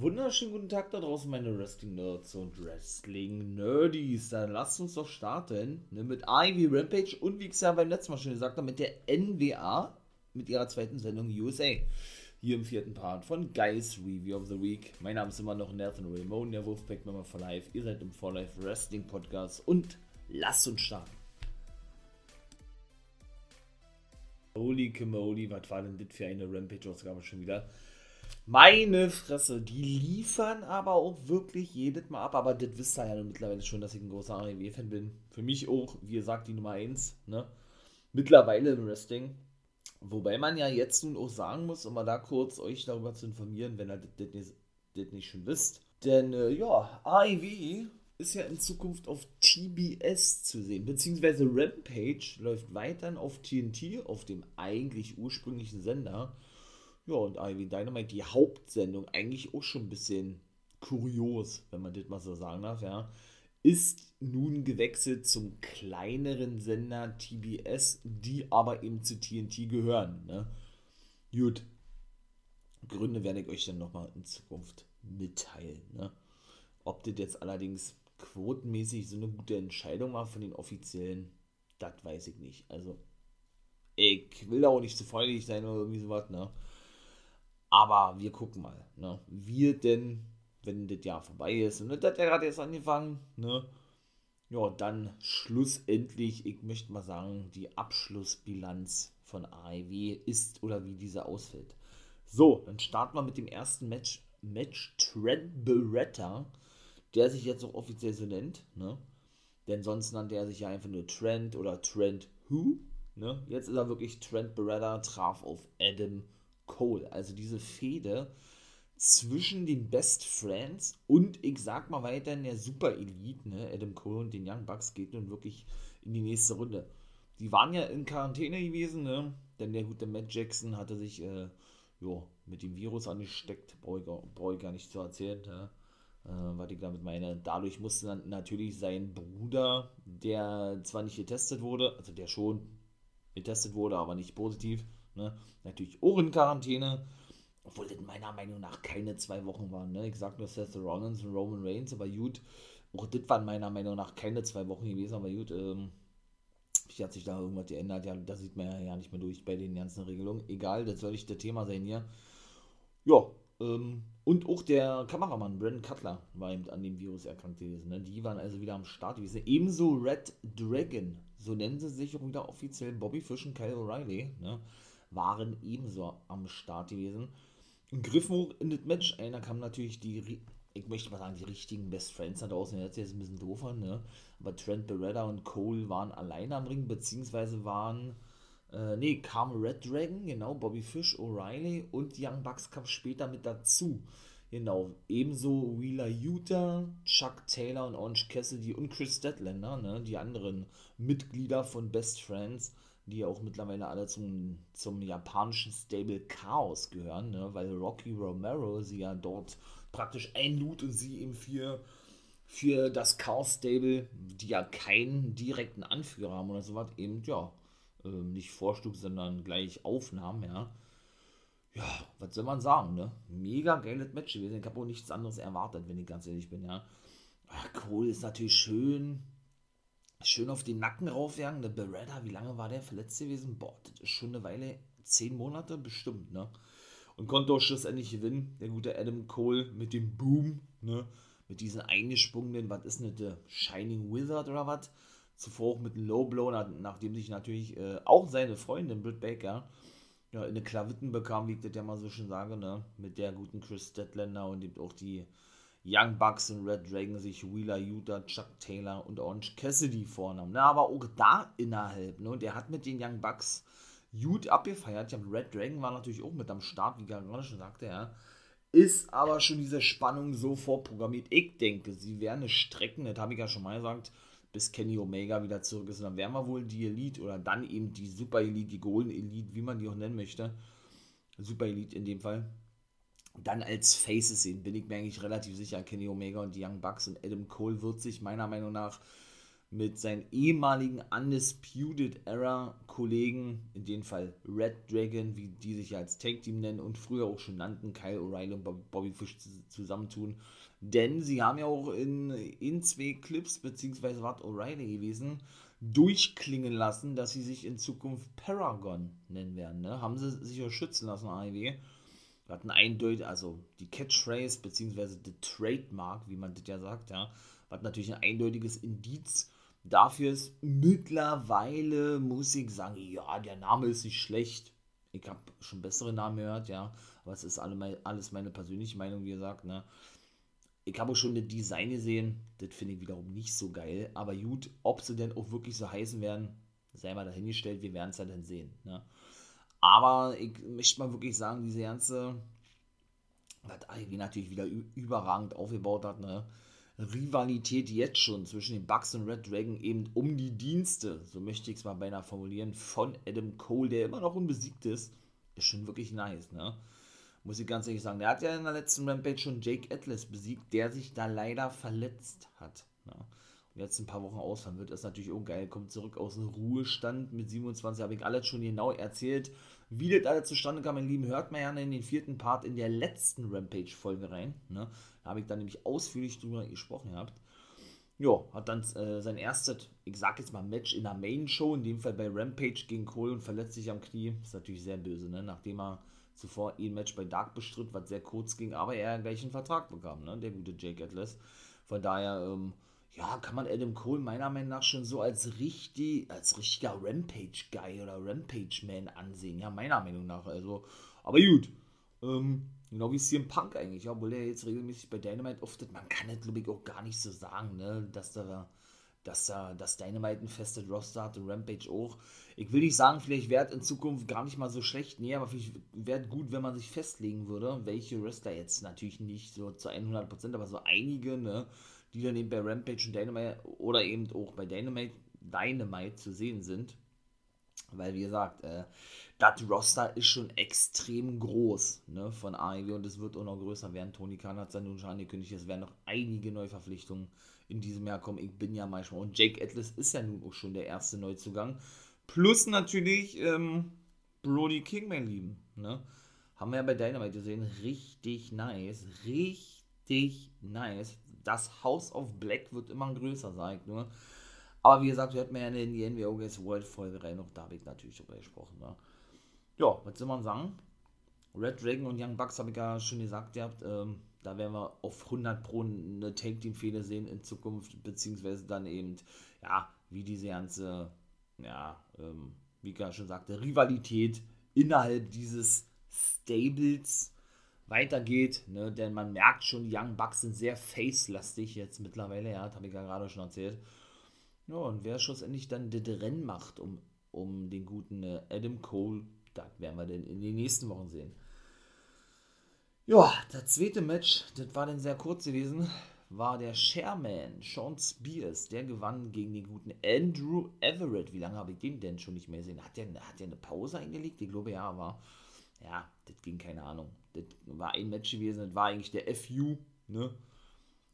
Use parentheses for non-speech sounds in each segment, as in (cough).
Wunderschönen guten Tag da draußen, meine Wrestling-Nerds und Wrestling-Nerdies. Dann lasst uns doch starten ne, mit Ivy Rampage und wie ich es ja beim letzten Mal schon gesagt habe, mit der NWA, mit ihrer zweiten Sendung USA. Hier im vierten Part von Guys Review of the Week. Mein Name ist immer noch Nathan Raymond, der Wolfpack Member for Life. Ihr seid im For Life Wrestling Podcast und lasst uns starten. Holy Kimoli, was war denn das für eine Rampage-Ausgabe schon wieder? Meine Fresse, die liefern aber auch wirklich jedes Mal ab. Aber das wisst ihr ja mittlerweile schon, dass ich ein großer AEW-Fan bin. Für mich auch, wie gesagt, die Nummer 1. Ne? Mittlerweile im Wrestling. Wobei man ja jetzt nun auch sagen muss, um mal da kurz euch darüber zu informieren, wenn ihr das, nicht, nicht schon wisst. Denn äh, ja, AEW ist ja in Zukunft auf TBS zu sehen, beziehungsweise Rampage läuft weiterhin auf TNT, auf dem eigentlich ursprünglichen Sender. Ja, und Ivy Dynamite, die Hauptsendung, eigentlich auch schon ein bisschen kurios, wenn man das mal so sagen darf, ja, ist nun gewechselt zum kleineren Sender TBS, die aber eben zu TNT gehören. Ne? Gut, Gründe werde ich euch dann nochmal in Zukunft mitteilen. Ne? Ob das jetzt allerdings quotenmäßig so eine gute Entscheidung war von den Offiziellen, das weiß ich nicht. Also, ich will da auch nicht zu freudig sein oder irgendwie sowas, ne? Aber wir gucken mal, ne? Wir denn, wenn das Jahr vorbei ist, und das hat ja gerade erst angefangen, ne? Ja, dann schlussendlich, ich möchte mal sagen, die Abschlussbilanz von AEW ist oder wie diese ausfällt. So, dann starten wir mit dem ersten Match. Match Trent Beretta, der sich jetzt auch offiziell so nennt, ne? Denn sonst nannte er sich ja einfach nur Trent oder Trent Who, ne? Jetzt ist er wirklich Trent Beretta, traf auf Adam Cole. Also diese Fehde zwischen den Best Friends und ich sag mal weiter in der Super Elite, ne, Adam Cole und den Young Bucks geht nun wirklich in die nächste Runde. Die waren ja in Quarantäne gewesen, ne? Denn der gute Matt Jackson hatte sich äh, jo, mit dem Virus angesteckt, brauche ich, brauch ich gar nicht zu erzählen, ne? äh, was ich damit meine. Dadurch musste dann natürlich sein Bruder, der zwar nicht getestet wurde, also der schon getestet wurde, aber nicht positiv, Ne? Natürlich Ohrenquarantäne, obwohl das meiner Meinung nach keine zwei Wochen waren. Ne? Ich sag nur Seth Rollins und Roman Reigns, aber gut, auch das waren meiner Meinung nach keine zwei Wochen gewesen, aber gut, ähm, hat sich da irgendwas geändert? Ja, da sieht man ja nicht mehr durch bei den ganzen Regelungen. Egal, das soll nicht das Thema sein hier. Ja, ähm, und auch der Kameramann Brandon Cutler war eben an dem Virus erkrankt gewesen. Ne? Die waren also wieder am Start gewesen. Ebenso Red Dragon, so nennen sie sich auch wieder offiziell Bobby Fish und Kyle O'Reilly. Ne? Waren ebenso am Start gewesen. Und griffen hoch in das Match ein. Da kamen natürlich die, ich möchte mal sagen, die richtigen Best Friends da draußen. Jetzt ist ein bisschen doofer, ne? Aber Trent Beretta und Cole waren alleine am Ring, beziehungsweise waren, äh, nee, kam Red Dragon, genau, Bobby Fish, O'Reilly und Young Bucks kamen später mit dazu. Genau, ebenso Wheeler Utah, Chuck Taylor und Orange Cassidy und Chris Statlander, ne, die anderen Mitglieder von Best Friends die ja auch mittlerweile alle zum, zum japanischen Stable Chaos gehören, ne? weil Rocky Romero sie ja dort praktisch einlud und sie eben für, für das Chaos Stable, die ja keinen direkten Anführer haben oder sowas, eben ja, äh, nicht vorschlug, sondern gleich aufnahm, ja. Ja, was soll man sagen, ne? Mega geiles Match gewesen. Ich habe auch nichts anderes erwartet, wenn ich ganz ehrlich bin, ja. Ach, Cole ist natürlich schön, schön auf den Nacken raufjagen. Der Beretta, wie lange war der verletzt gewesen? Boah, das ist schon eine Weile, zehn Monate bestimmt, ne? Und konnte auch schlussendlich gewinnen, der gute Adam Cole mit dem Boom, ne? Mit diesen eingesprungenen, was ist denn der Shining Wizard oder was? Zuvor auch mit einem Low Blow, nachdem sich natürlich äh, auch seine Freundin Britt Baker ja, in eine Klavitten bekam, wie ich das ja mal so schön sage, ne? Mit der guten Chris Statlander und eben auch die Young Bucks und Red Dragon sich Wheeler Utah, Chuck Taylor und Orange Cassidy vornahmen. Ne? Aber auch da innerhalb. Ne? Und er hat mit den Young Bucks gut abgefeiert. Ja, Red Dragon war natürlich auch mit am Start, wie gerade schon sagte, ja. Ist aber schon diese Spannung so vorprogrammiert. Ich denke, sie werden es strecken, das habe ich ja schon mal gesagt, bis Kenny Omega wieder zurück ist. Und dann werden wir wohl die Elite oder dann eben die Super Elite, die Golden Elite, wie man die auch nennen möchte. Super Elite in dem Fall dann als Faces sehen, bin ich mir eigentlich relativ sicher. Kenny Omega und die Young Bucks und Adam Cole wird sich meiner Meinung nach mit seinen ehemaligen Undisputed Era Kollegen, in dem Fall Red Dragon, wie die sich ja als Tag Team nennen und früher auch schon nannten, Kyle O'Reilly und Bobby Fish zusammentun. Denn sie haben ja auch in, in zwei Clips, beziehungsweise war O'Reilly gewesen, durchklingen lassen, dass sie sich in Zukunft Paragon nennen werden. Ne? Haben sie sich auch schützen lassen, AEW. Wir hatten eindeutig, also die Catchphrase, beziehungsweise die Trademark, wie man das ja sagt, ja, hat natürlich ein eindeutiges Indiz Dafür ist mittlerweile, muss ich sagen, ja, der Name ist nicht schlecht. Ich habe schon bessere Namen gehört, ja. Aber es ist alle, alles meine persönliche Meinung, wie gesagt, ne. Ich habe auch schon das Design gesehen. Das finde ich wiederum nicht so geil. Aber gut, ob sie denn auch wirklich so heißen werden, sei mal dahingestellt. Wir werden es ja dann sehen. Ne? Aber ich möchte mal wirklich sagen, diese ganze, was IW natürlich wieder überragend aufgebaut hat, ne? Rivalität jetzt schon zwischen den Bucks und Red Dragon eben um die Dienste, so möchte ich es mal beinahe formulieren, von Adam Cole, der immer noch unbesiegt ist, ist schon wirklich nice, ne? Muss ich ganz ehrlich sagen. Der hat ja in der letzten Rampage schon Jake Atlas besiegt, der sich da leider verletzt hat. Ne? Jetzt ein paar Wochen ausfallen wird, ist natürlich auch geil. Kommt zurück aus dem Ruhestand mit 27, habe ich alles schon genau erzählt. Wie das alles zustande kam, mein Lieben, hört mal gerne in den vierten Part in der letzten Rampage-Folge rein. Ne? Da habe ich dann nämlich ausführlich drüber gesprochen gehabt. Ja, hat dann äh, sein erstes, ich sag jetzt mal, Match in der Main-Show, in dem Fall bei Rampage gegen Cole und verletzt sich am Knie. Ist natürlich sehr böse, ne? Nachdem er zuvor ein Match bei Dark bestritt, was sehr kurz ging, aber er gleich einen Vertrag bekam, ne? Der gute Jake Atlas. Von daher, ähm, ja, kann man Adam Cole meiner Meinung nach schon so als richtig, als richtiger Rampage-Guy oder Rampage-Man ansehen. Ja, meiner Meinung nach. Also, aber gut. Ähm, genau wie CM Punk eigentlich, obwohl der jetzt regelmäßig bei Dynamite auftritt. Man kann das, glaube ich, auch gar nicht so sagen, ne, dass da dass da das Dynamite ein festes Roster hat und Rampage auch. Ich will nicht sagen, vielleicht wäre in Zukunft gar nicht mal so schlecht, nee, aber vielleicht wäre gut, wenn man sich festlegen würde, welche Wrestler jetzt natürlich nicht so zu 100%, aber so einige, ne, die dann eben bei Rampage und Dynamite oder eben auch bei Dynamite, Dynamite zu sehen sind. Weil, wie gesagt, äh, das Roster ist schon extrem groß ne, von AEW und es wird auch noch größer werden. Tony Khan hat es ja nun schon angekündigt, es werden noch einige Neuverpflichtungen in diesem Jahr kommen. Ich bin ja manchmal. Und Jake Atlas ist ja nun auch schon der erste Neuzugang. Plus natürlich ähm, Brody King, mein Lieben. Ne? Haben wir ja bei Dynamite gesehen. Richtig nice. Richtig nice. Das House of Black wird immer größer, sag ich nur. Aber wie gesagt, wir hatten ja in die NWO Guys World Folge rein, noch da habe ich natürlich drüber gesprochen. Ne? Ja, was soll man sagen? Red Dragon und Young Bucks habe ich ja schon gesagt, ihr habt, ähm, da werden wir auf 100 Pro eine Take Team Fehler sehen in Zukunft, beziehungsweise dann eben, ja, wie diese ganze, ja, ähm, wie ich ja schon sagte, Rivalität innerhalb dieses Stables weitergeht, ne? denn man merkt schon, die Young Bucks sind sehr face-lastig jetzt mittlerweile, ja, das habe ich ja gerade schon erzählt. Ja, und wer schlussendlich dann das Rennen macht um, um den guten äh, Adam Cole, das werden wir dann in den nächsten Wochen sehen. Ja, das zweite Match, das war dann sehr kurz gewesen, war der Chairman, Sean Spears. Der gewann gegen den guten Andrew Everett. Wie lange habe ich den denn schon nicht mehr gesehen? Hat der, hat der eine Pause eingelegt? Ich glaube, ja, war. Ja, das ging keine Ahnung. Das war ein Match gewesen, das war eigentlich der FU, ne?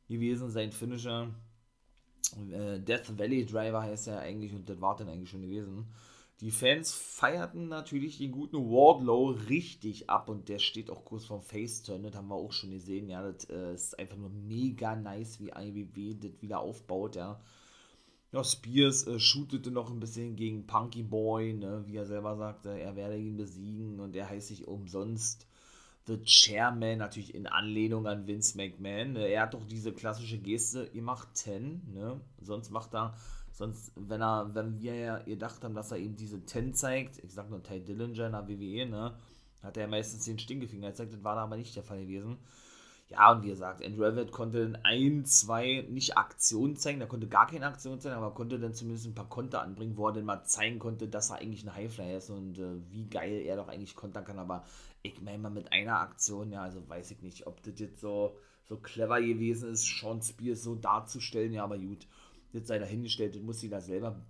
Gewesen, sein Finisher. Äh, Death Valley Driver heißt er eigentlich und das war dann eigentlich schon gewesen. Die Fans feierten natürlich den guten Wardlow richtig ab und der steht auch kurz vorm Face-Turn, das haben wir auch schon gesehen, ja, das äh, ist einfach nur mega nice, wie IWW das wieder aufbaut, ja. Ja, Spears äh, shootete noch ein bisschen gegen Punky Boy, ne, wie er selber sagte, er werde ihn besiegen und er heißt sich umsonst The Chairman, natürlich in Anlehnung an Vince McMahon. Ne. Er hat doch diese klassische Geste, ihr macht 10, ne, sonst macht er Sonst, wenn er, wenn wir ja gedacht haben, dass er eben diese 10 zeigt, ich sag nur Ty Dillinger in der WWE, ne, hat er meistens den Stinkefinger gezeigt, das war da aber nicht der Fall gewesen. Ja, und wie gesagt, Andrew Everett konnte in ein, zwei, nicht Aktionen zeigen, er konnte gar keine Aktion zeigen, aber konnte dann zumindest ein paar Konter anbringen, wo er dann mal zeigen konnte, dass er eigentlich ein Highflyer ist und äh, wie geil er doch eigentlich kontern kann, aber ich meine mal mit einer Aktion, ja, also weiß ich nicht, ob das jetzt so, so clever gewesen ist, Sean Spears so darzustellen, ja, aber gut das sei dahingestellt, das muss sie da selber,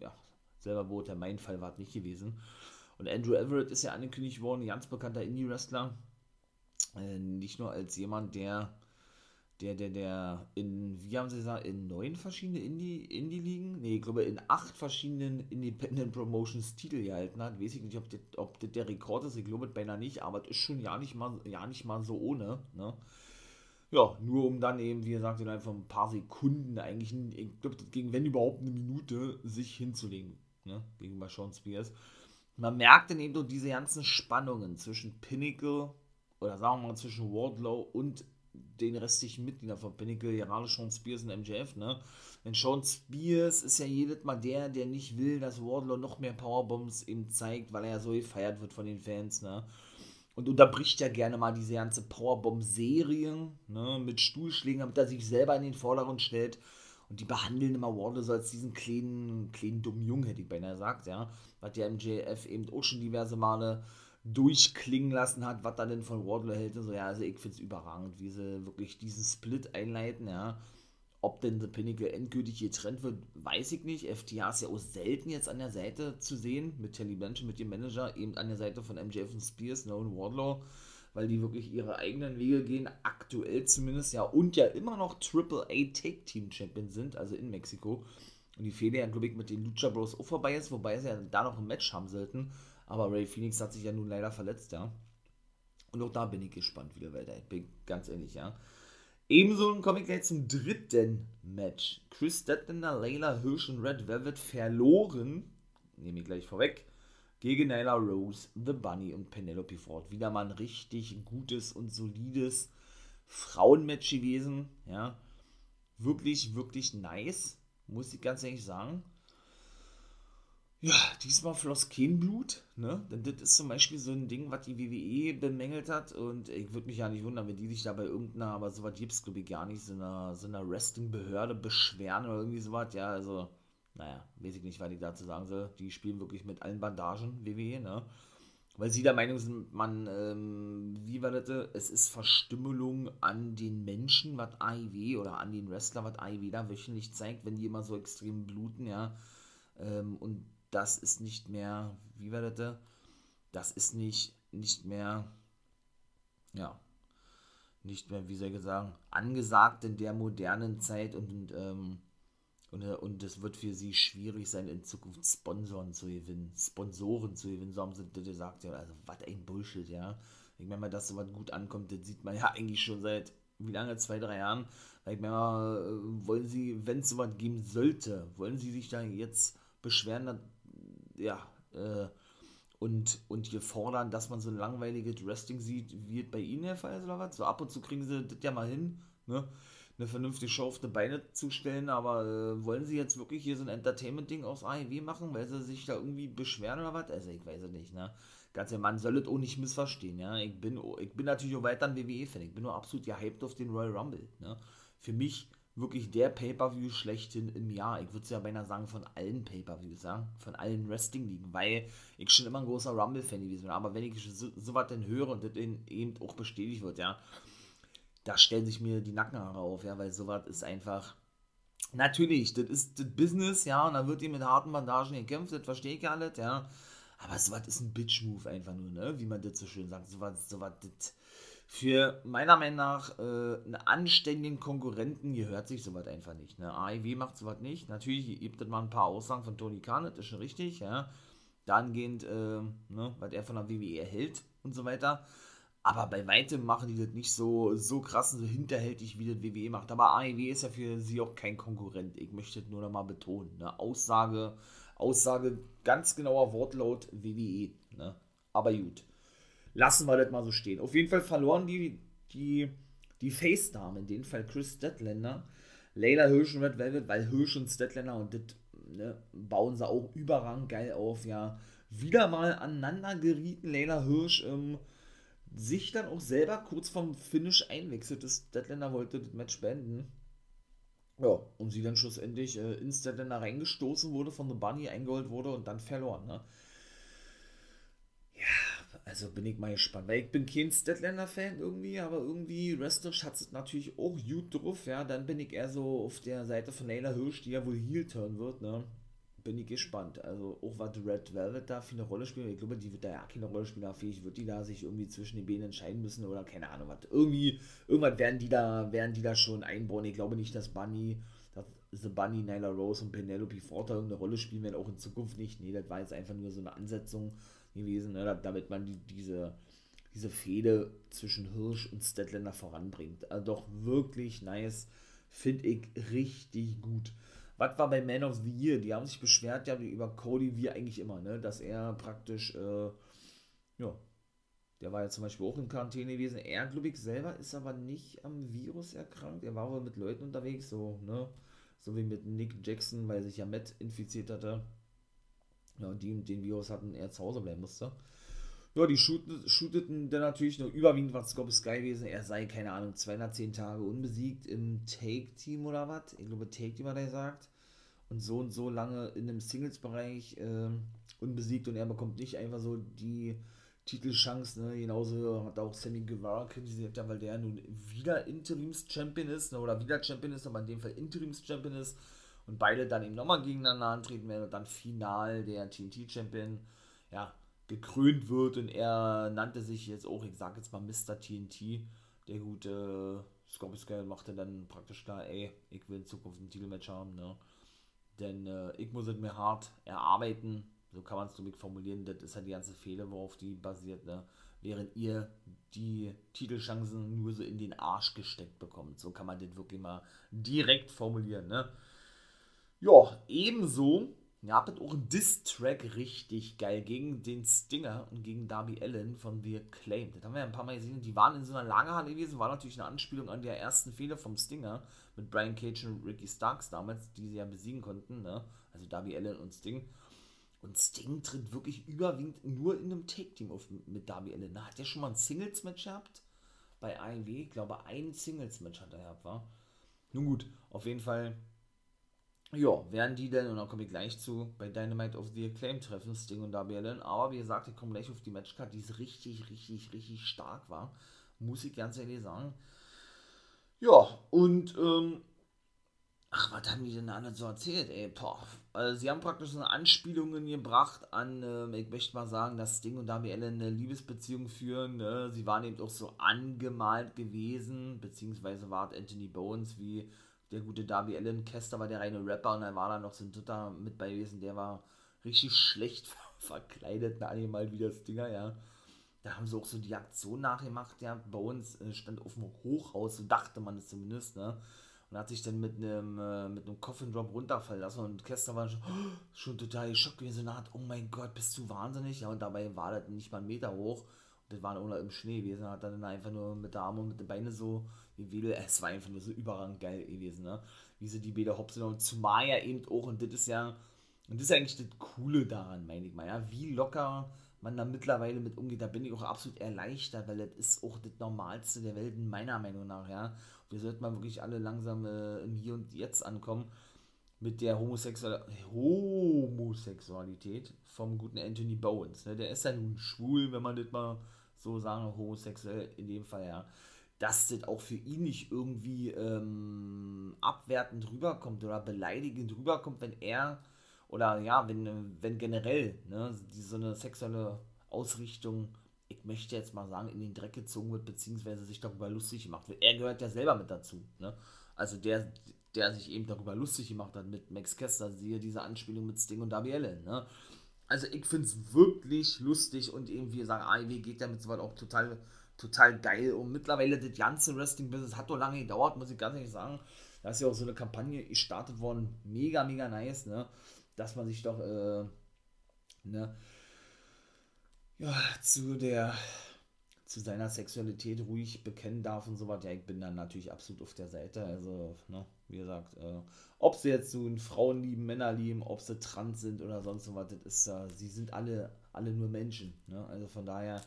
ja, selber beurteilen. Mein Fall war es nicht gewesen. Und Andrew Everett ist ja angekündigt worden, ein ganz bekannter Indie-Wrestler. Nicht nur als jemand, der der, der, der in, wie haben sie gesagt, in neun verschiedene Indie-Ligen? nee, ich glaube in acht verschiedenen Independent Promotions Titel gehalten hat. Weiß ich nicht, ob das, ob das der Rekord ist, ich glaube beinahe nicht, aber es ist schon ja nicht mal, ja nicht mal so ohne, ne? Ja, nur um dann eben, wie gesagt, innerhalb von ein paar Sekunden, eigentlich, ich glaube, gegen wenn überhaupt eine Minute, sich hinzulegen, ne? Gegenüber Sean Spears. Man merkt dann eben durch diese ganzen Spannungen zwischen Pinnacle oder sagen wir mal zwischen Wardlow und den restlichen Mitgliedern von Pinnacle, gerade Sean Spears und MJF, ne? Denn Sean Spears ist ja jedes Mal der, der nicht will, dass Wardlow noch mehr Powerbombs eben zeigt, weil er ja so gefeiert wird von den Fans, ne? Und unterbricht ja gerne mal diese ganze Powerbomb-Serie, ne? Mit Stuhlschlägen, damit er sich selber in den Vordergrund stellt. Und die behandeln immer Wardlow so als diesen kleinen, kleinen dummen Jungen, hätte ich beinahe gesagt, ja. Hat der MJF eben auch schon diverse Male durchklingen lassen hat, was er denn von Wardlow hält. Und so, ja, also ich finde es überragend, wie sie wirklich diesen Split einleiten, ja. Ob denn The Pinnacle endgültig getrennt wird, weiß ich nicht. FTA ist ja auch selten jetzt an der Seite zu sehen, mit Telly Blanchard, mit dem Manager, eben an der Seite von MJF und Spears, no und Wardlow, weil die wirklich ihre eigenen Wege gehen, aktuell zumindest, ja, und ja immer noch Triple A Take Team Champion sind, also in Mexiko. Und die Fehler ja, glaube ich, mit den Lucha Bros auch vorbei ist, wobei sie ja da noch ein Match haben sollten. Aber Ray Phoenix hat sich ja nun leider verletzt, ja. Und auch da bin ich gespannt, wie der Welt bin ganz ehrlich, ja. Ebenso komme ich gleich zum dritten Match. Chris Statlander, Layla Hirsch und Red Velvet verloren, nehme ich gleich vorweg, gegen Nyla Rose, The Bunny und Penelope Ford. Wieder mal ein richtig gutes und solides Frauenmatch gewesen, ja. Wirklich, wirklich nice, muss ich ganz ehrlich sagen. Ja, diesmal floss kein Blut, ne? Denn das ist zum Beispiel so ein Ding, was die WWE bemängelt hat. Und ich würde mich ja nicht wundern, wenn die sich da bei irgendeiner, aber sowas gibt es, glaube ich, gar nicht, so einer, so einer Wrestling-Behörde beschweren oder irgendwie sowas. Ja, also, naja, weiß ich nicht, was ich dazu sagen soll. Die spielen wirklich mit allen Bandagen, WWE, ne? Weil sie der Meinung sind, man, ähm, wie war das? Es ist Verstümmelung an den Menschen, was AIW oder an den Wrestler, was AIW da wöchentlich zeigt, wenn die immer so extrem bluten, ja. Ähm, und das ist nicht mehr, wie war das? Das ist nicht, nicht mehr, ja, nicht mehr, wie soll ich sagen, angesagt in der modernen Zeit und, ähm, und, und es wird für sie schwierig sein, in Zukunft Sponsoren zu gewinnen, Sponsoren zu gewinnen, so haben sie gesagt, ja, also was ein Bullshit, ja. Ich meine mal, dass sowas gut ankommt, das sieht man ja (laughs) eigentlich schon seit, wie lange, zwei, drei Jahren. Ich meine mal, äh, wollen sie, wenn es sowas geben sollte, wollen sie sich da jetzt beschweren, ja, äh, und, und hier fordern, dass man so ein langweiliges Wrestling sieht, wie bei ihnen der Fall ist oder was. So ab und zu kriegen sie das ja mal hin, ne? eine vernünftige Show auf die Beine zu stellen, aber äh, wollen sie jetzt wirklich hier so ein Entertainment-Ding aus AEW machen, weil sie sich da irgendwie beschweren oder was? Also ich weiß es nicht, ne? Ganz ehrlich, man soll es auch nicht missverstehen, ja. Ich bin, ich bin natürlich auch weiter ein WWE-Fan, ich bin nur absolut gehypt auf den Royal Rumble, ne? Für mich wirklich der Pay-Per-View schlechthin im Jahr. Ich würde es ja beinahe sagen, von allen Pay-Per-Views, ja? von allen Wrestling-Ligen, weil ich schon immer ein großer Rumble-Fan gewesen bin. Aber wenn ich so, so was denn höre und das eben auch bestätigt wird, ja, da stellen sich mir die Nackenhaare auf, ja, weil sowas ist einfach. Natürlich, das ist das Business, ja, und dann wird die mit harten Bandagen gekämpft, das verstehe ich ja alles, ja. Aber sowas ist ein Bitch-Move einfach nur, ne? Wie man das so schön sagt. Sowas, sowas, das für meiner Meinung nach äh, einen anständigen Konkurrenten gehört sich sowas einfach nicht. Ne? AEW macht sowas nicht. Natürlich gibt es mal ein paar Aussagen von Tony Khan, das ist schon richtig, ja. Dahingehend, äh, ne, was er von der WWE erhält und so weiter. Aber bei weitem machen die das nicht so, so krass und so hinterhältig, wie das WWE macht. Aber AEW ist ja für sie auch kein Konkurrent. Ich möchte das nur noch mal betonen. Ne? Aussage, Aussage, ganz genauer Wortlaut WWE. Ne? Aber gut lassen wir das mal so stehen. Auf jeden Fall verloren die, die, die Face-Dame, in dem Fall Chris Statlander, Layla Hirsch und Red Velvet, weil Hirsch und Statlander und das ne, bauen sie auch überragend geil auf, ja. Wieder mal aneinander gerieten, Layla Hirsch, ähm, sich dann auch selber kurz vom Finish einwechselt. Statlander wollte das Match beenden. Ja, und sie dann schlussendlich äh, in Statlander reingestoßen wurde, von The Bunny eingeholt wurde und dann verloren, ne? Also bin ich mal gespannt, weil ich bin kein Statlander-Fan irgendwie, aber irgendwie wrestlerisch hat es natürlich auch gut drauf, ja. Dann bin ich eher so auf der Seite von Naylor Hirsch, die ja wohl Heel turn wird, ne. bin ich gespannt. Also auch was Red Velvet da für eine Rolle spielt. Ich glaube, die wird da ja keine Rolle spielen. Fähig wird die da sich irgendwie zwischen den Beinen entscheiden müssen oder keine Ahnung was. Irgendwie, irgendwas werden die da, werden die da schon einbauen. Ich glaube nicht, dass Bunny, The Bunny, Nyla Rose und Penelope Ford da irgendeine Rolle spielen werden, auch in Zukunft nicht. Nee, das war jetzt einfach nur so eine Ansetzung gewesen, ne, damit man die, diese, diese Fehde zwischen Hirsch und Statlander voranbringt. Also doch wirklich nice. Finde ich richtig gut. Was war bei Man of the Year? Die haben sich beschwert ja über Cody wie eigentlich immer, ne? Dass er praktisch, äh, ja, der war ja zum Beispiel auch in Quarantäne gewesen. Er, glaube ich, selber ist aber nicht am Virus erkrankt. Er war wohl mit Leuten unterwegs, so, ne? So wie mit Nick Jackson, weil sich ja Matt infiziert hatte. Ja, die den Virus hatten, er zu Hause bleiben musste. Ja, die shooteten, dann natürlich nur überwiegend was Scope Sky gewesen. Er sei, keine Ahnung, 210 Tage unbesiegt im Take-Team oder was. Ich glaube, Take-Team hat er gesagt. Und so und so lange in einem Singles-Bereich äh, unbesiegt und er bekommt nicht einfach so die Titelchance. Ne? Genauso hat auch Sammy Guevara kritisiert, weil der nun wieder Interims-Champion ist ne? oder wieder Champion ist, aber in dem Fall Interims-Champion ist. Und beide dann eben nochmal gegeneinander antreten werden und dann final der TNT-Champion. Ja, gekrönt wird und er nannte sich jetzt auch, ich sag jetzt mal Mr. TNT, der gute Scorpio Sky machte dann praktisch klar, ey, ich will in Zukunft ein Titelmatch haben, ne? Denn äh, ich muss es mir hart erarbeiten, so kann man es nämlich formulieren, das ist halt die ganze Fehler, worauf die basiert, ne? Während ihr die Titelchancen nur so in den Arsch gesteckt bekommt. So kann man das wirklich mal direkt formulieren, ne? Ja, ebenso ja, habt auch ein Diss-Track richtig geil gegen den Stinger und gegen Darby Allen von The Acclaimed. Das haben wir ja ein paar Mal gesehen. Die waren in so einer Lagerhalle gewesen, war natürlich eine Anspielung an der ersten Fehler vom Stinger mit Brian Cage und Ricky Starks damals, die sie ja besiegen konnten, ne? Also Darby Allen und Sting. Und Sting tritt wirklich überwiegend nur in einem Take-Team auf mit Darby Allen. Da hat er schon mal ein Singles-Match gehabt bei AEW. Ich glaube, ein Singles-Match hat er gehabt, war. Nun gut, auf jeden Fall ja, werden die denn, und dann komme ich gleich zu, bei Dynamite of the Acclaim treffen, Sting und Darby Allin. Aber wie gesagt, ich komme gleich auf die Matchcard, die ist richtig, richtig, richtig stark war. Muss ich ganz ehrlich sagen. Ja, und, ähm, ach, was haben die denn alle so erzählt, ey, boah. Also, sie haben praktisch so Anspielungen gebracht an, ähm, ich möchte mal sagen, dass Sting und Darby Allin eine Liebesbeziehung führen. Ne? Sie waren eben auch so angemalt gewesen, beziehungsweise war Anthony Bones wie der gute Darby Allen. Kester war der reine Rapper und dann war da noch so ein dritter mit bei gewesen, der war richtig schlecht (laughs) verkleidet, na, mal wie das Dinger, ja. Da haben sie auch so die Aktion nachgemacht, ja. Bei uns äh, stand auf dem Hochhaus, so dachte man es zumindest, ne. Und hat sich dann mit einem äh, mit einem Coffin Drop runterfallen lassen und Kester war schon, oh, (gasps) schon total geschockt gewesen und hat, oh mein Gott, bist du wahnsinnig? Ja, und dabei war das nicht mal einen Meter hoch. Und das war nur im Schnee gewesen. Hat dann einfach nur mit der Arme und mit den Beinen so Wedel, es war einfach nur so überragend geil gewesen, ne? Wie sie die Bäder hops und zumal ja eben auch, und das ist ja, und das ist eigentlich das Coole daran, meine ich mal, ja, wie locker man da mittlerweile mit umgeht, da bin ich auch absolut erleichtert, weil das ist auch das Normalste der Welt, meiner Meinung nach, ja. Wir sollten mal wirklich alle langsam äh, im Hier und Jetzt ankommen mit der Homosexual Homosexualität vom guten Anthony Bowens. Ne? Der ist ja nun schwul, wenn man das mal so sagen, homosexuell in dem Fall, ja dass das auch für ihn nicht irgendwie ähm, abwertend rüberkommt oder beleidigend rüberkommt, wenn er oder ja, wenn, wenn generell ne, die, so eine sexuelle Ausrichtung, ich möchte jetzt mal sagen, in den Dreck gezogen wird, beziehungsweise sich darüber lustig gemacht wird. Er gehört ja selber mit dazu. Ne? Also der, der sich eben darüber lustig gemacht hat mit Max Kester, siehe diese Anspielung mit Sting und Darby Allen. Ne? Also ich finde es wirklich lustig und irgendwie sagen, AEW geht damit so weit auch total total geil. Und mittlerweile das ganze Wrestling-Business hat doch lange gedauert, muss ich ganz ehrlich sagen. Da ist ja auch so eine Kampagne gestartet worden. Mega, mega nice, ne? Dass man sich doch, äh, ne, ja, zu der, zu seiner Sexualität ruhig bekennen darf und so was. Ja, ich bin dann natürlich absolut auf der Seite. Also, ne, wie gesagt, äh, ob sie jetzt so Frauen lieben, Männer lieben, ob sie trans sind oder sonst was, das ist, äh, sie sind alle, alle nur Menschen, ne? Also von daher,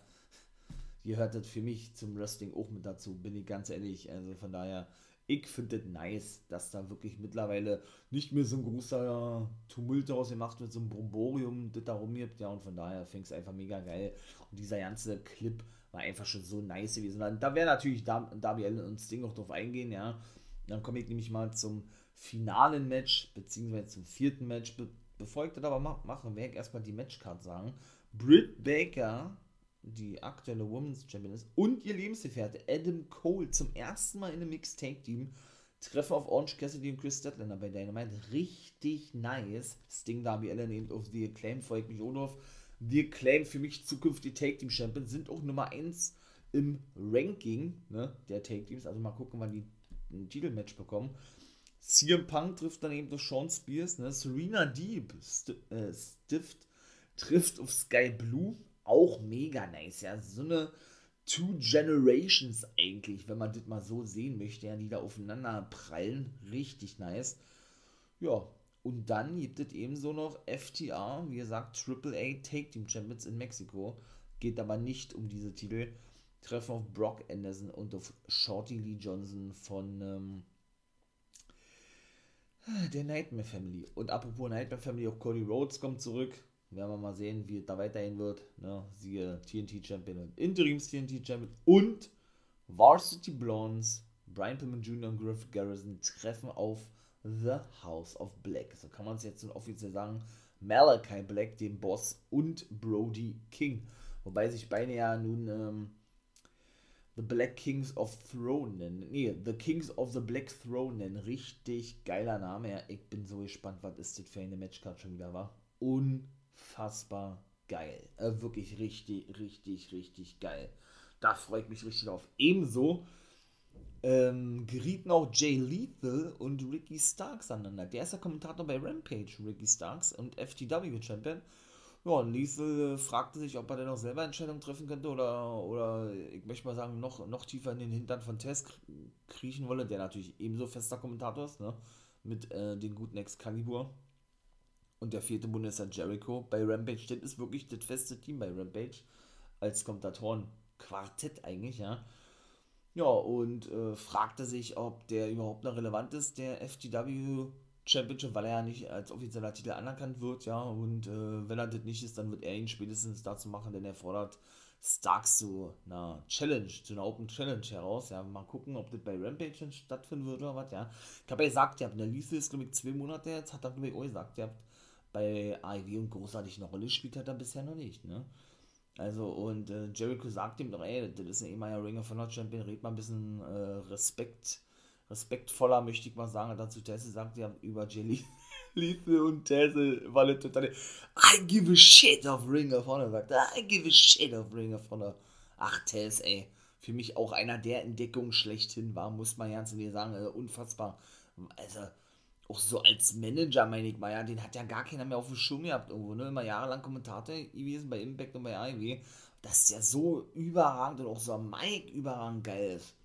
gehört das für mich zum Wrestling auch mit dazu, bin ich ganz ehrlich. Also von daher, ich finde es nice, dass da wirklich mittlerweile nicht mehr so ein großer Tumult daraus gemacht wird, so ein Bromborium, das da rumgibt. Ja, und von daher ich es einfach mega geil. Und dieser ganze Clip war einfach schon so nice gewesen. Da wäre natürlich Darby Allen und Sting auch drauf eingehen, ja. Dann komme ich nämlich mal zum finalen Match, beziehungsweise zum vierten Match, be bevor ich das aber mache, werde ich erstmal die Matchcard sagen. Britt Baker, die aktuelle Women's Champion ist, und ihr Lebensgefährte Adam Cole zum ersten Mal in einem Mixed Take Team treffen auf Orange Cassidy und Chris Statlander bei Dynamite. Richtig nice. Sting Darby Allen eben auf The Acclaim, folgt mich auch noch. The Acclaim für mich zukünftige Take Team Champion sind auch Nummer 1 im Ranking ne, der Take Teams. Also mal gucken, wann die ein Titelmatch bekommen. CM Punk trifft dann eben durch Sean Spears. Ne? Serena Deep St äh, Stift trifft auf Sky Blue. Auch mega nice. Ja, so eine Two Generations eigentlich, wenn man das mal so sehen möchte, ja, die da aufeinander prallen. Richtig nice. Ja, und dann gibt es ebenso noch FTA, wie gesagt, AAA Take Team Champions in Mexiko. Geht aber nicht um diese Titel. Treffen auf Brock Anderson und auf Shorty Lee Johnson von ähm, der Nightmare Family. Und apropos Nightmare Family, auch Cody Rhodes kommt zurück. Werden wir mal sehen, wie es da weiterhin wird. Ne? Siehe TNT Champion und Interims TNT Champion und Varsity Blondes, Brian Pillman Jr. und Griff Garrison treffen auf The House of Black. So kann man es jetzt offiziell sagen. Malachi Black, dem Boss, und Brody King. Wobei sich beide ja nun ähm, The Black Kings of Throne nennen. Nee, The Kings of the Black Throne nennen. Richtig geiler Name. Ja, ich bin so gespannt, was ist das für eine Matchcard schon wieder war. Unfassbar geil. Äh, wirklich richtig, richtig, richtig geil. Da freue ich mich richtig drauf. Ebenso ähm, gerieten auch Jay Lethal und Ricky Starks aneinander. Der ist der Kommentator bei Rampage, Ricky Starks und FTW Champion. Ja, und Liesel fragte sich, ob er denn noch selber Entscheidungen treffen könnte oder, oder ich möchte mal sagen, noch, noch tiefer in den Hintern von Tess kriechen wolle, der natürlich ebenso fester Kommentator ist, ne? mit äh, den guten Excalibur. Und der vierte Bundesjahr Jericho. Bei Rampage, das ist wirklich das feste Team bei Rampage. Als Kommentatoren Quartett eigentlich, ja. Ja, und äh, fragte sich, ob der überhaupt noch relevant ist, der FTW Championship, weil er ja nicht als offizieller Titel anerkannt wird, ja, und äh, wenn er das nicht ist, dann wird er ihn spätestens dazu machen, denn er fordert Starks zu einer Challenge, zu einer Open Challenge heraus, ja, mal gucken, ob das bei Rampage stattfinden wird oder was, ja. Ich habe ja gesagt, ja, der Lise ist, glaube ich, zwei Monate jetzt, hat er, glaube ich, auch gesagt, ja, bei AEW und großartig eine Rolle spielt hat er bisher noch nicht, ne. Also, und äh, Jericho sagt ihm doch, ey, das ist ein ehemaliger Ring of Honor Champion, red mal ein bisschen äh, Respekt respektvoller, möchte ich mal sagen, dazu Tesse sagt ja über Jelly. (laughs) Lethal und Tesse war eine totale I give a shit of Ring of Honor, sagt er. I give a shit of Ring of Honor. Ach, Tess, ey. Für mich auch einer der Entdeckungen schlechthin war, muss man ganz ehrlich sagen. Also unfassbar. Also, auch so als Manager, meine ich mal, ja, den hat ja gar keiner mehr auf dem Schirm gehabt irgendwo, ne? Immer jahrelang Kommentator gewesen bei Impact und bei AEW. Dass der so überragend und auch so Mike überragend geil ist.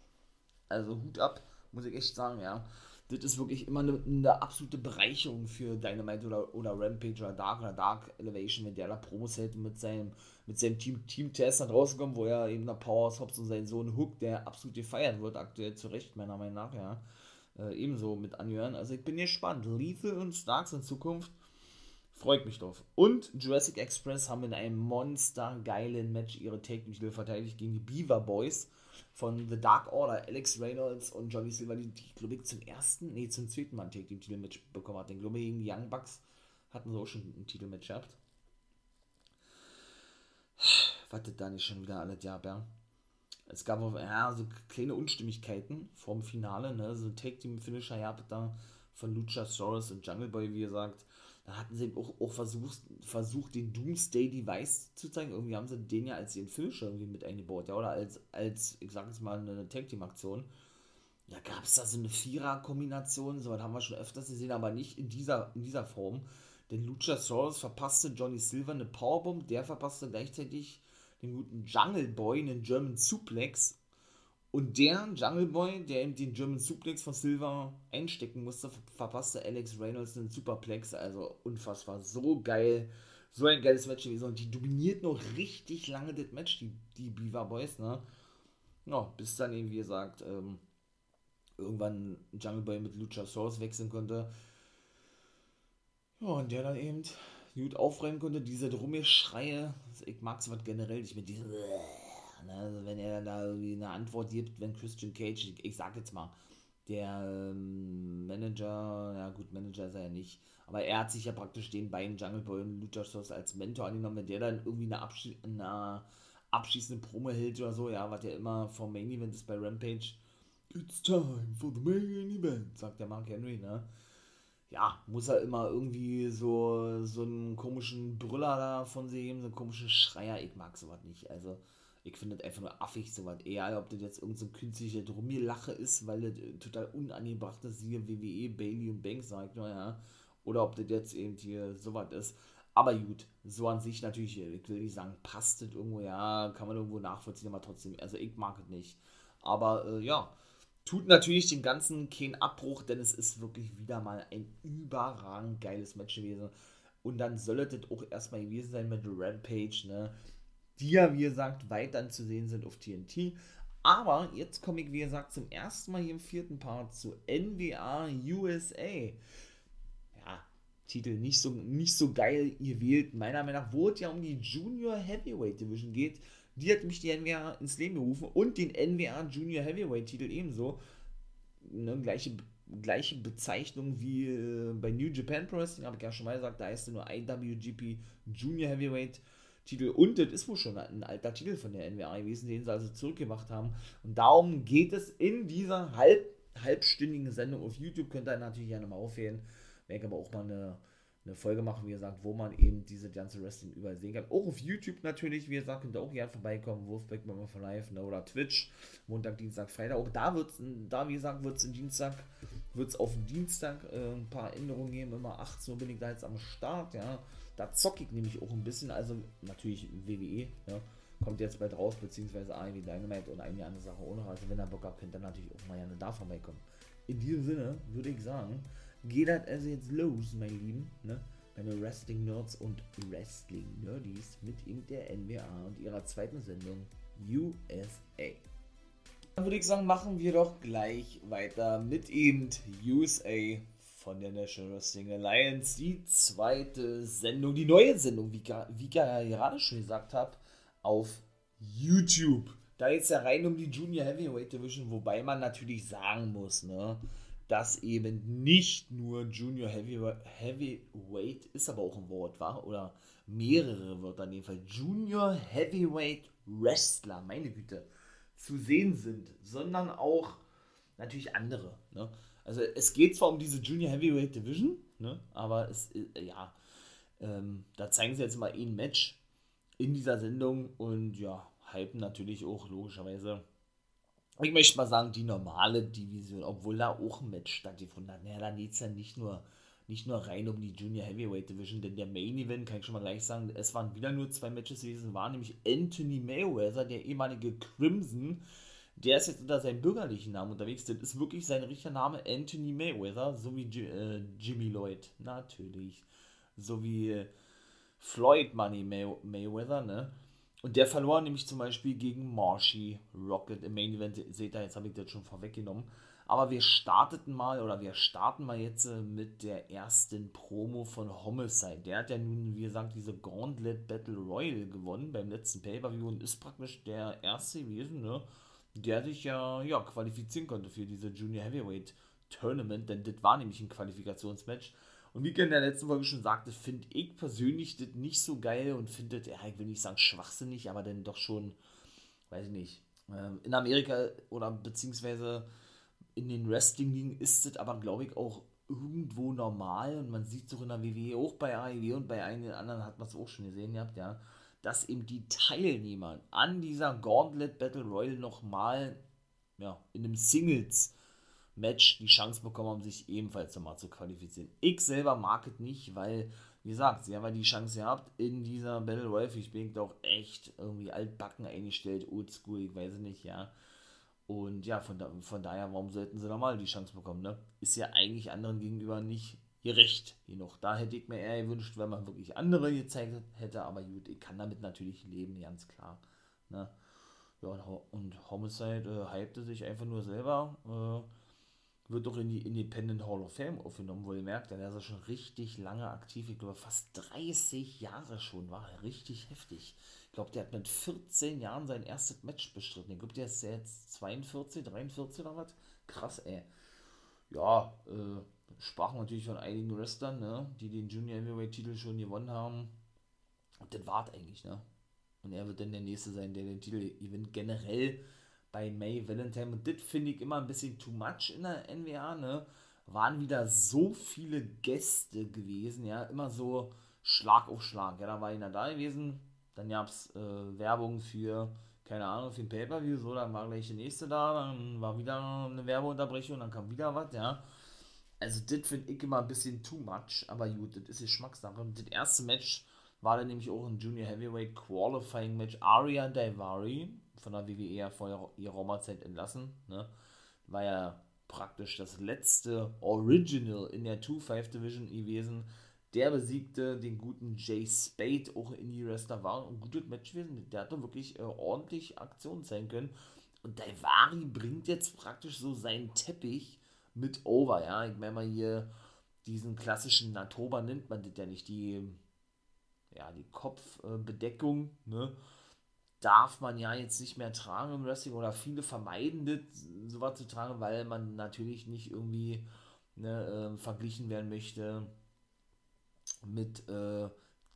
Also Hut ab muss ich echt sagen, ja. Das ist wirklich immer eine, eine absolute Bereicherung für Dynamite oder, oder Rampage oder Dark oder Dark Elevation, wenn der da Promos hält mit seinem, mit seinem Team, Team Test dann rauskommt, wo er eben der Powerhouse Hobbs und sein Sohn Hook, der absolut gefeiert wird, aktuell zu Recht, meiner Meinung nach, ja. Äh, ebenso mit anhören. Also ich bin gespannt. Lethal und Starks in Zukunft freut mich drauf. Und Jurassic Express haben in einem monstergeilen Match ihre Take-Titel verteidigt gegen die Beaver Boys von The Dark Order, Alex Reynolds und Johnny Silver, die, die glaube ich, zum ersten, nee, zum zweiten Mal ein Titelmatch bekommen hat. Den glaube ich, gegen die Young Bucks hatten sie auch schon ein Titelmatch gehabt. Wartet da nicht schon wieder alles, ja, ja. Es gab auch, ja, so kleine Unstimmigkeiten vorm Finale, ne, so ein Take-Team-Finisher, ja, da von Luchasaurus und Jungle Boy, wie gesagt. Da hatten sie auch, auch versucht, versucht, den Doomsday Device zu zeigen. Irgendwie haben sie den ja als ihren Finisher irgendwie mit eingebaut, ja, oder als, als ich sag jetzt mal, eine Tag Team Aktion. Ja, gab es da so eine Vierer-Kombination, so haben wir schon öfters gesehen, aber nicht in dieser, in dieser Form. Denn Luchasaurus verpasste Johnny Silver eine Powerbomb, der verpasste gleichzeitig den guten Jungle Boy einen German Suplex und der Jungle Boy, der eben den German Suplex von Silver einstecken musste, verpasste Alex Reynolds einen Superplex. Also unfassbar. So geil. So ein geiles Match gewesen. Und die dominiert noch richtig lange das Match, die, die Beaver Boys, ne? Ja, bis dann eben, wie gesagt, ähm, irgendwann Jungle Boy mit Luchasaurus wechseln konnte. Ja, und der dann eben gut aufräumen konnte. Diese Drummelschreie. Ich mag es generell nicht mit diesen Ne? Also wenn er da irgendwie eine Antwort gibt, wenn Christian Cage, ich, ich sag jetzt mal, der ähm, Manager, ja gut, Manager ist er ja nicht, aber er hat sich ja praktisch den beiden Jungle Boy und Luchasaurus als Mentor angenommen, wenn der dann irgendwie eine, Abschli eine abschließende Promo hält oder so, ja, was ja immer vom Main Event ist bei Rampage. It's time for the main event, sagt der Mark Henry, ne? Ja, muss er immer irgendwie so, so einen komischen Brüller da von sich geben, so einen komischen Schreier. Ich mag sowas nicht. Also, ich finde das einfach nur affig, sowas. Egal, ob das jetzt irgendein so künstlicher Drummelache ist, weil das äh, total unangebracht ist, siehe WWE, Bailey und Banks, sagt nur, ja. Oder ob das jetzt eben hier sowas ist. Aber gut, so an sich natürlich, ich will nicht sagen, passt das irgendwo, ja, kann man irgendwo nachvollziehen, aber trotzdem, also ich mag es nicht. Aber äh, ja, tut natürlich den ganzen keinen Abbruch, denn es ist wirklich wieder mal ein überragend geiles Match gewesen. Und dann soll das auch erstmal gewesen sein mit Rampage, ne? Die ja, wie gesagt, weiterhin zu sehen sind auf TNT. Aber jetzt komme ich, wie gesagt, zum ersten Mal hier im vierten Part zu NWA USA. Titel nicht so, nicht so geil gewählt. Meiner Meinung nach, wo es ja um die Junior Heavyweight Division geht, die hat mich die NWA ins Leben gerufen und den NWA Junior Heavyweight Titel ebenso. Ne, gleiche, gleiche Bezeichnung wie äh, bei New Japan Pro Wrestling, habe ich ja schon mal gesagt, da heißt nur IWGP Junior Heavyweight Titel und das ist wohl schon ein alter Titel von der NWA gewesen, den sie also zurückgemacht haben. Und darum geht es in dieser halb, halbstündigen Sendung auf YouTube, könnt ihr natürlich gerne mal aufhören werde aber auch mal eine, eine Folge machen, wie gesagt, wo man eben diese ganze Wrestling überall sehen kann. Auch auf YouTube natürlich, wie gesagt, könnt ihr auch gerne vorbeikommen, Wolfpack Mama for Life ne, oder Twitch, Montag, Dienstag, Freitag. Auch da wird es, da wie gesagt, wird es Dienstag, wird es auf den Dienstag äh, ein paar Änderungen geben. Immer 18 Uhr bin ich da jetzt am Start, ja. Da zocke ich nämlich auch ein bisschen, also natürlich WWE, ja. Kommt jetzt bald raus, beziehungsweise AEW Dynamite und eine andere Sache auch noch. Also wenn ihr Bock habt, könnt ihr natürlich auch mal gerne da vorbeikommen. In diesem Sinne würde ich sagen, geht das also jetzt los, meine Lieben, ne? Meine Wrestling-Nerds und Wrestling-Nerdies mit in der NWA und ihrer zweiten Sendung USA. Dann würde ich sagen, machen wir doch gleich weiter mit eben USA von der National Wrestling Alliance. Die zweite Sendung, die neue Sendung, wie, wie ich ja gerade schon gesagt habe, auf YouTube. Da geht es ja rein um die Junior Heavyweight Division, wobei man natürlich sagen muss, ne? Dass eben nicht nur Junior Heavyweight, Heavyweight ist aber auch ein Wort, war oder mehrere Wörter in dem Fall, Junior Heavyweight Wrestler, meine Güte, zu sehen sind, sondern auch natürlich andere. Ne? Also es geht zwar um diese Junior Heavyweight Division, ne? aber es, äh, ja, ähm, da zeigen sie jetzt mal ein Match in dieser Sendung und ja, hypen natürlich auch logischerweise ich möchte mal sagen, die normale Division, obwohl da auch ein Match stattgefunden hat. Naja, da geht es ja nicht nur, nicht nur rein um die Junior Heavyweight Division, denn der Main Event, kann ich schon mal gleich sagen, es waren wieder nur zwei Matches gewesen, war nämlich Anthony Mayweather, der ehemalige Crimson, der ist jetzt unter seinem bürgerlichen Namen unterwegs, das ist wirklich sein richtiger Name, Anthony Mayweather, so wie äh, Jimmy Lloyd, natürlich, so wie äh, Floyd Money May Mayweather, ne, und der verlor nämlich zum Beispiel gegen Marshy Rocket im Main Event. Seht ihr, jetzt habe ich das schon vorweggenommen. Aber wir starteten mal, oder wir starten mal jetzt äh, mit der ersten Promo von Homicide. Der hat ja nun, wie gesagt, diese Gauntlet Battle Royal gewonnen beim letzten Pay-Per-View und ist praktisch der erste gewesen, ne, der sich ja, ja qualifizieren konnte für diese Junior Heavyweight Tournament, denn das war nämlich ein Qualifikationsmatch. Und wie ich in der letzten Folge schon sagte, finde ich persönlich das nicht so geil und finde das, ja, ich will nicht sagen schwachsinnig, aber dann doch schon, weiß ich nicht, ähm, in Amerika oder beziehungsweise in den Wrestling-Ligen ist das aber, glaube ich, auch irgendwo normal und man sieht es auch in der WWE, auch bei AEW und bei einigen anderen hat man es auch schon gesehen gehabt, ja, dass eben die Teilnehmer an dieser Gauntlet Battle Royale nochmal ja, in einem Singles Match die Chance bekommen haben, sich ebenfalls nochmal zu qualifizieren. Ich selber mag es nicht, weil, wie gesagt, sie haben ja die Chance gehabt in dieser Battle Royale. Ich bin auch echt irgendwie altbacken eingestellt, oldschool, ich weiß nicht, ja. Und ja, von, da, von daher, warum sollten sie nochmal die Chance bekommen, ne? Ist ja eigentlich anderen gegenüber nicht gerecht genug. Da hätte ich mir eher gewünscht, wenn man wirklich andere gezeigt hätte, aber gut, ich kann damit natürlich leben, ganz klar. Ne? Ja, und Homicide äh, hypte sich einfach nur selber. Äh, wird doch in die Independent Hall of Fame aufgenommen, wo ihr merkt, der ist ja schon richtig lange aktiv. Ich glaube, fast 30 Jahre schon war er richtig heftig. Ich glaube, der hat mit 14 Jahren sein erstes Match bestritten. Ich glaube, der ist jetzt 42, 43 oder was. Krass, ey. ja, äh, sprachen natürlich von einigen Wrestlern, ne, die den Junior Heavyweight Titel schon gewonnen haben. Und das war eigentlich, ne? Und er wird dann der Nächste sein, der den Titel gewinnt. Generell bei May Valentine. Und das finde ich immer ein bisschen too much in der NWA, ne? Waren wieder so viele Gäste gewesen, ja, immer so Schlag auf Schlag. Ja, da war einer da gewesen, dann gab es äh, Werbung für, keine Ahnung, für ein Pay-Per-View, so, dann war gleich der nächste da, dann war wieder eine Werbeunterbrechung, dann kam wieder was, ja. Also, das finde ich immer ein bisschen too much, aber gut, das ist Geschmackssache. Das erste Match war dann nämlich auch ein Junior Heavyweight Qualifying Match. Aria Daivari, von der WWE Roma-Zeit entlassen, ne? war ja praktisch das letzte Original in der 2-5 Division gewesen. Der besiegte den guten Jay Spade, auch in die Wrestler war ein gutes Match gewesen. Der hat doch wirklich äh, ordentlich Aktion zeigen können. Und Daivari bringt jetzt praktisch so seinen Teppich mit over, ja. Ich meine mal hier diesen klassischen Natoba nennt man das ja nicht, die ja, die Kopfbedeckung, ne, darf man ja jetzt nicht mehr tragen im Wrestling oder viele vermeiden das, sowas zu tragen, weil man natürlich nicht irgendwie ne, äh, verglichen werden möchte mit äh,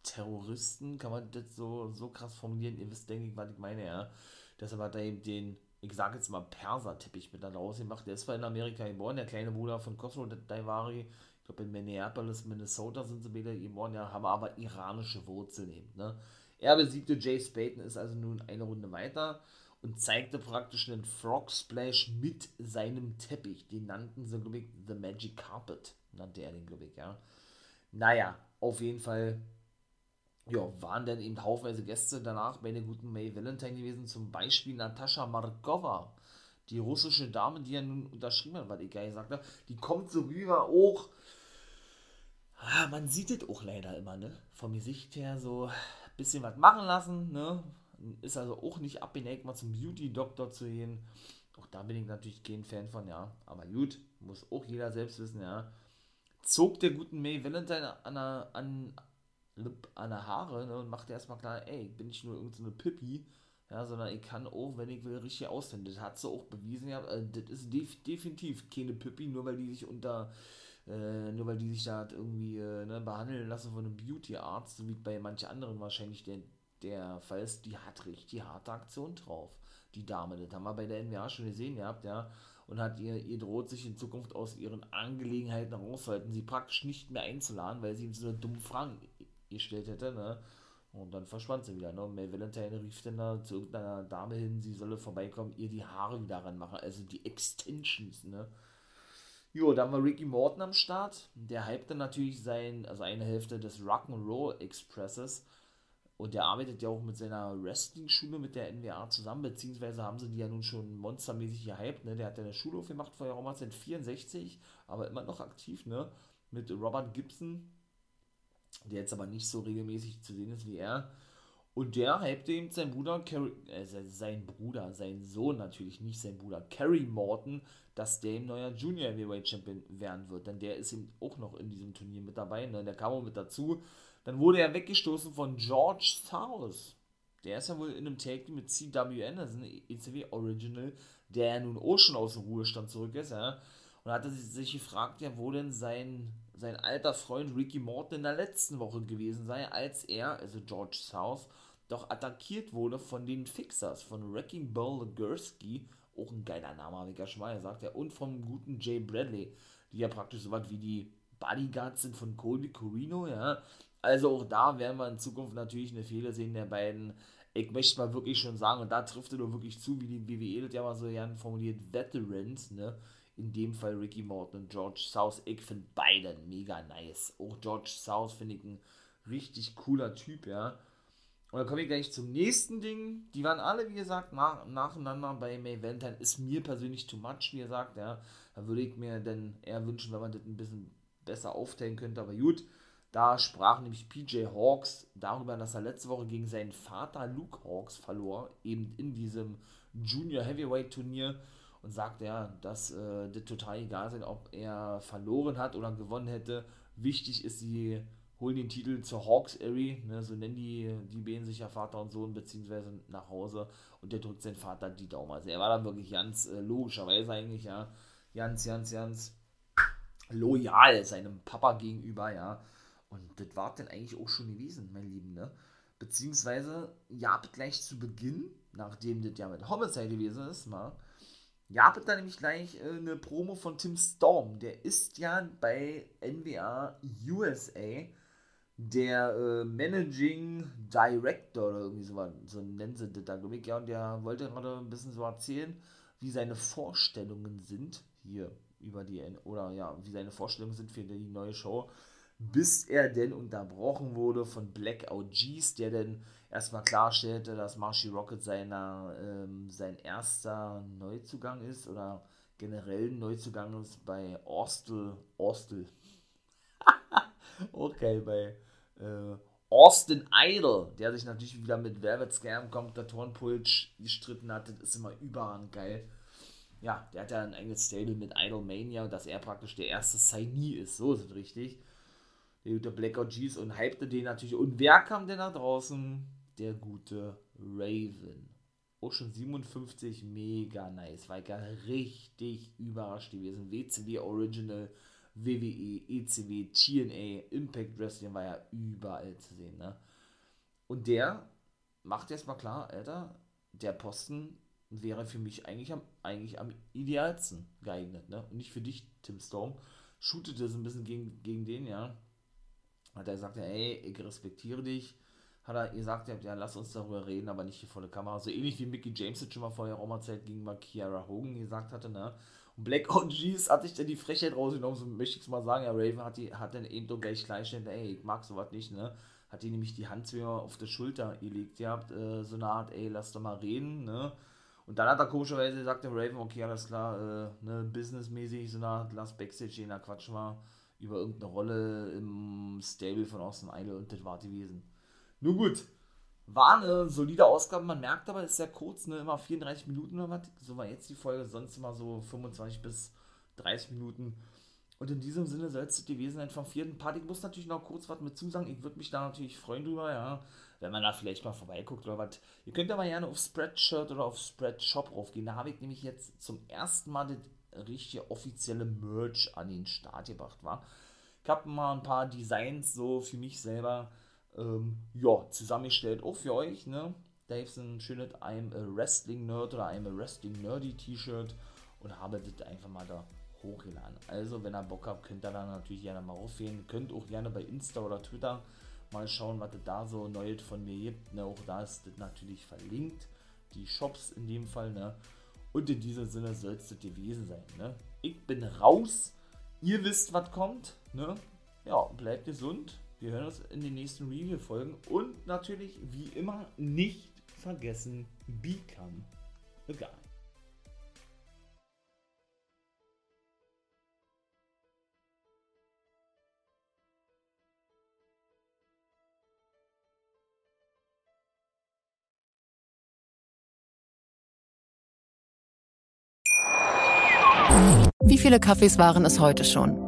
Terroristen, kann man das so, so krass formulieren, ihr wisst, denke ich, was ich meine, ja. Deshalb hat er eben den, ich sage jetzt mal Perser-Teppich mit da rausgemacht. Der ist zwar in Amerika geboren, der kleine Bruder von Khosrow Daivari, glaube in Minneapolis, Minnesota sind sie beide geboren, ja, haben aber iranische Wurzeln eben. Ne? Er besiegte Jay Spaten, ist also nun eine Runde weiter und zeigte praktisch einen Frog Splash mit seinem Teppich. Den nannten sie, glaube ich, The Magic Carpet, nannte er den, glaube ich, ja. Naja, auf jeden Fall ja, waren dann eben haufenweise Gäste danach bei der guten May Valentine gewesen, zum Beispiel Natascha Markova, die russische Dame, die ja nun unterschrieben hat, was ich gar gesagt habe, die kommt so rüber auch ah, man sieht es auch leider immer, ne? Vom Gesicht her so bisschen was machen lassen, ne? Ist also auch nicht abgeneigt, mal zum Beauty-Doktor zu gehen. Auch da bin ich natürlich kein Fan von, ja. Aber gut, muss auch jeder selbst wissen, ja. Zog der guten May Valentine an der, an, an der Haare ne, und machte erstmal klar, ey, ich bin nicht nur irgendeine so Pippi, ja, sondern ich kann auch, wenn ich will, richtig aussehen. Das hat sie auch bewiesen, ja. Also das ist def definitiv keine Pippi, nur weil die sich unter äh, nur weil die sich da irgendwie äh, ne, behandeln lassen von einem Beauty-Arzt, so wie bei manchen anderen wahrscheinlich der, der Fall ist, die hat richtig harte Aktion drauf, die Dame. Das haben wir bei der NWA schon gesehen gehabt, ja. Und hat ihr, ihr droht sich in Zukunft aus ihren Angelegenheiten rauszuhalten, sie praktisch nicht mehr einzuladen, weil sie ihm so eine dumme Frage gestellt hätte, ne. Und dann verschwand sie wieder. Ne? Und May Valentine rief dann da zu irgendeiner Dame hin, sie solle vorbeikommen, ihr die Haare wieder ranmachen, also die Extensions, ne? Jo, dann war Ricky Morton am Start. Der hypte natürlich sein, also eine Hälfte des Rock'n'Roll Expresses. Und der arbeitet ja auch mit seiner Wrestling-Schule mit der NWA zusammen, beziehungsweise haben sie die ja nun schon monstermäßig gehypt, ne? Der hat ja eine Schule aufgemacht vorher seit 64, aber immer noch aktiv, ne? Mit Robert Gibson, der jetzt aber nicht so regelmäßig zu sehen ist wie er. Und der hypte eben sein Bruder, Carrie, äh, sein Bruder, sein Sohn natürlich, nicht sein Bruder, Kerry Morton, dass der ein neuer Junior Heavyweight Champion werden wird. Denn der ist eben auch noch in diesem Turnier mit dabei. Ne? Der kam auch mit dazu. Dann wurde er weggestoßen von George South. Der ist ja wohl in einem Take mit CW Anderson, ECW Original, der ja nun auch schon aus dem Ruhestand zurück ist. Ja? Und hat sich gefragt, ja, wo denn sein, sein alter Freund Ricky Morton in der letzten Woche gewesen sei, als er, also George South, doch attackiert wurde von den Fixers, von Wrecking Ball Gursky, auch ein geiler Name, schon mal gesagt, ja, und vom guten Jay Bradley, die ja praktisch so was wie die Bodyguards sind von Colby Corino, ja. Also auch da werden wir in Zukunft natürlich eine Fehler sehen der beiden. Ich möchte mal wirklich schon sagen, und da trifft er nur wirklich zu, wie die WWE das ja mal so gern formuliert, Veterans, ne? In dem Fall Ricky Morton und George South. Ich finde beide mega nice. Auch George South finde ich ein richtig cooler Typ, ja. Und dann komme ich gleich zum nächsten Ding. Die waren alle, wie gesagt, nach, nacheinander bei May Valentine. Ist mir persönlich too much, wie gesagt, ja. Da würde ich mir dann eher wünschen, wenn man das ein bisschen besser aufteilen könnte. Aber gut, da sprach nämlich PJ Hawks darüber, dass er letzte Woche gegen seinen Vater Luke Hawks verlor, eben in diesem Junior Heavyweight Turnier. Und sagte ja, dass äh, das total egal sei, ob er verloren hat oder gewonnen hätte. Wichtig ist die holen den Titel zur Hawks Area, ne, so nennen die, die beiden sich ja Vater und Sohn, beziehungsweise nach Hause und der drückt seinen Vater die Daumen. Also er war dann wirklich ganz äh, logischerweise eigentlich, ja, ganz, ganz, ganz loyal seinem Papa gegenüber, ja. Und das war dann eigentlich auch schon gewesen, mein Lieben, ne? Beziehungsweise, ja, gleich zu Beginn, nachdem das ja mit Homicide gewesen ist, mal, ja, dann nämlich gleich äh, eine Promo von Tim Storm. Der ist ja bei NWA USA der äh, Managing Director oder irgendwie so, so nennen sie das da, glaube ich. Ja, und der wollte gerade ein bisschen so erzählen, wie seine Vorstellungen sind hier über die, oder ja, wie seine Vorstellungen sind für die neue Show, bis er denn unterbrochen wurde von Blackout G's, der denn erstmal klarstellte, dass Marshy Rocket seiner, ähm, sein erster Neuzugang ist oder generell Neuzugang ist bei Orstel, Orstel, (laughs) okay, bei Austin Idol, der sich natürlich wieder mit Velvet Scam Kommentatorenpult gestritten hat, das ist immer überall geil. Ja, der hat ja ein eigenes Stable mit Idol Mania, dass er praktisch der erste Signee ist, so ist es richtig. Der gute Blackout G's und hypte den natürlich. Und wer kam denn da draußen? Der gute Raven. Auch schon 57, mega nice. War ich ja richtig überrascht gewesen. WCW Original WWE, ECW, TNA, Impact Wrestling war ja überall zu sehen, ne? Und der macht jetzt mal klar, Alter, der Posten wäre für mich eigentlich am, eigentlich am idealsten geeignet, ne? Und nicht für dich, Tim Storm. Shootet das ein bisschen gegen, gegen den, ja. Hat er gesagt, ey, ich respektiere dich. Hat er gesagt, ja, lass uns darüber reden, aber nicht hier vor der Kamera. So ähnlich wie Mickey James das schon mal vorher auch mal Zeit gegen Kiara Hogan gesagt hatte, ne? Black OGs hatte ich dann die Frechheit rausgenommen, so möchte ich es mal sagen. Ja, Raven hat, die, hat dann eben doch gleich gleichstellen, ey, ich mag sowas nicht, ne? Hat die nämlich die Hand zu auf der Schulter gelegt, ihr habt äh, so eine Art, ey, lass doch mal reden, ne? Und dann hat er komischerweise gesagt, der Raven, okay, alles klar, äh, ne, businessmäßig, so eine Art, lass Backstage gehen, da quatschen wir über irgendeine Rolle im Stable von Austin Idol und das war gewesen. Nun gut, war eine solide Ausgabe, man merkt aber, ist sehr kurz, ne? immer 34 Minuten oder was. So war jetzt die Folge, sonst immer so 25 bis 30 Minuten. Und in diesem Sinne soll es gewesen sein vom vierten Part. Ich muss natürlich noch kurz was mit zusagen. Ich würde mich da natürlich freuen drüber, ja. Wenn man da vielleicht mal vorbeiguckt oder was. Ihr könnt aber gerne auf Spreadshirt oder auf Spreadshop raufgehen. Da habe ich nämlich jetzt zum ersten Mal das richtige offizielle Merch an den Start gebracht, war. Ich habe mal ein paar Designs so für mich selber ähm, ja, zusammengestellt, auch für euch, ne? Da gibt es ein schönes I'm a Wrestling Nerd oder I'm a Wrestling Nerdy T-Shirt und habe das einfach mal da hochgeladen. Also, wenn ihr Bock habt, könnt ihr da natürlich gerne mal raufgehen. Könnt auch gerne bei Insta oder Twitter mal schauen, was es da so Neues von mir gibt. Ne? Auch da ist das natürlich verlinkt. Die Shops in dem Fall. Ne? Und in diesem Sinne soll es das gewesen sein. Ne? Ich bin raus. Ihr wisst, was kommt. Ne? Ja, bleibt gesund. Wir hören uns in den nächsten Review-Folgen und natürlich, wie immer, nicht vergessen, become a guy. Wie viele Kaffees waren es heute schon?